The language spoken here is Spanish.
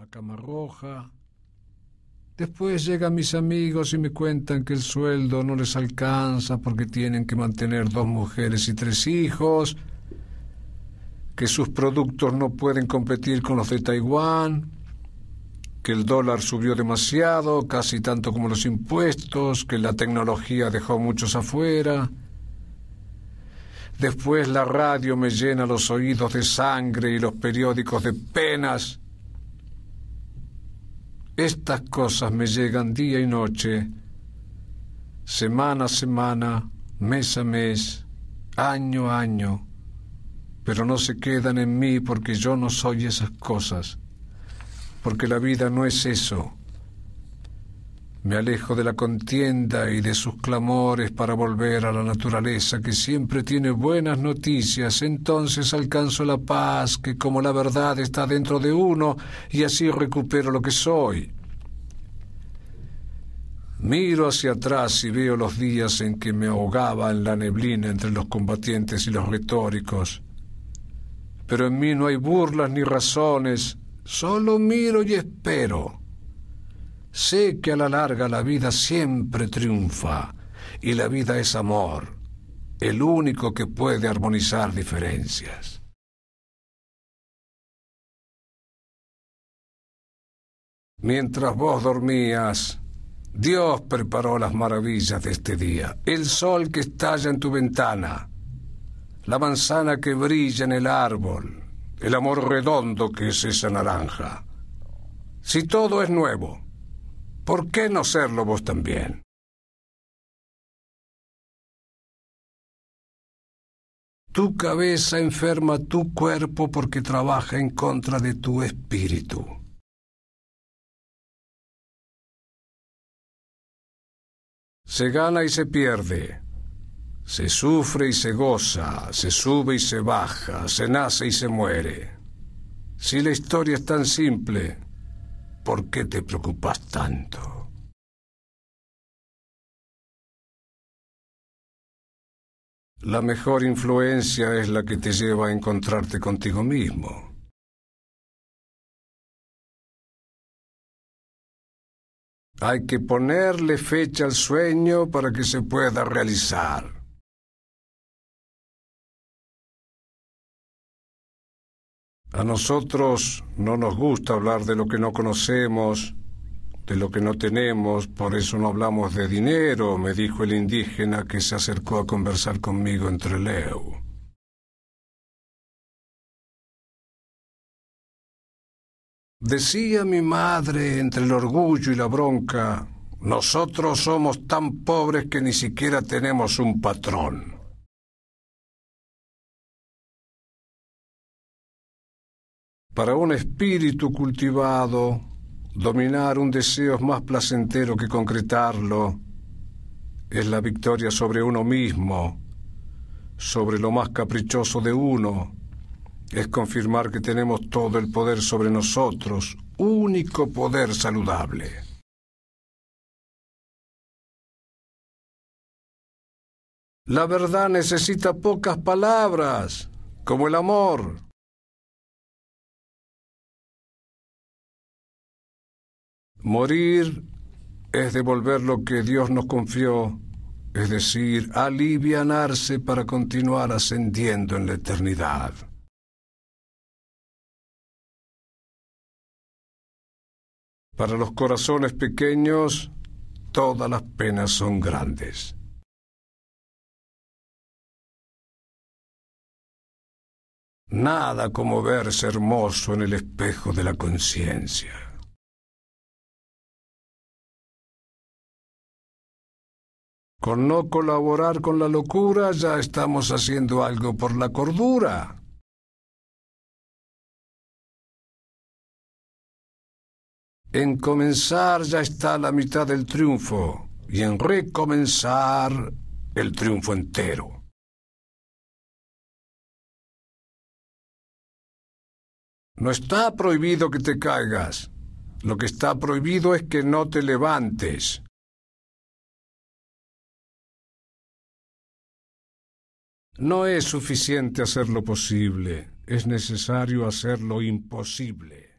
una cama roja. Después llegan mis amigos y me cuentan que el sueldo no les alcanza porque tienen que mantener dos mujeres y tres hijos, que sus productos no pueden competir con los de Taiwán, que el dólar subió demasiado, casi tanto como los impuestos, que la tecnología dejó muchos afuera. Después la radio me llena los oídos de sangre y los periódicos de penas. Estas cosas me llegan día y noche, semana a semana, mes a mes, año a año, pero no se quedan en mí porque yo no soy esas cosas, porque la vida no es eso. Me alejo de la contienda y de sus clamores para volver a la naturaleza que siempre tiene buenas noticias. Entonces alcanzo la paz que como la verdad está dentro de uno y así recupero lo que soy. Miro hacia atrás y veo los días en que me ahogaba en la neblina entre los combatientes y los retóricos. Pero en mí no hay burlas ni razones, solo miro y espero. Sé que a la larga la vida siempre triunfa y la vida es amor, el único que puede armonizar diferencias. Mientras vos dormías, Dios preparó las maravillas de este día, el sol que estalla en tu ventana, la manzana que brilla en el árbol, el amor redondo que es esa naranja. Si todo es nuevo, ¿Por qué no serlo vos también? Tu cabeza enferma tu cuerpo porque trabaja en contra de tu espíritu. Se gana y se pierde, se sufre y se goza, se sube y se baja, se nace y se muere. Si la historia es tan simple, ¿Por qué te preocupas tanto? La mejor influencia es la que te lleva a encontrarte contigo mismo. Hay que ponerle fecha al sueño para que se pueda realizar. A nosotros no nos gusta hablar de lo que no conocemos, de lo que no tenemos, por eso no hablamos de dinero, me dijo el indígena que se acercó a conversar conmigo entre Leu. Decía mi madre entre el orgullo y la bronca, nosotros somos tan pobres que ni siquiera tenemos un patrón. Para un espíritu cultivado, dominar un deseo es más placentero que concretarlo. Es la victoria sobre uno mismo, sobre lo más caprichoso de uno. Es confirmar que tenemos todo el poder sobre nosotros, único poder saludable. La verdad necesita pocas palabras, como el amor. Morir es devolver lo que Dios nos confió, es decir, alivianarse para continuar ascendiendo en la eternidad. Para los corazones pequeños, todas las penas son grandes. Nada como verse hermoso en el espejo de la conciencia. Con no colaborar con la locura ya estamos haciendo algo por la cordura. En comenzar ya está la mitad del triunfo y en recomenzar el triunfo entero. No está prohibido que te caigas. Lo que está prohibido es que no te levantes. No es suficiente hacer lo posible, es necesario hacer lo imposible.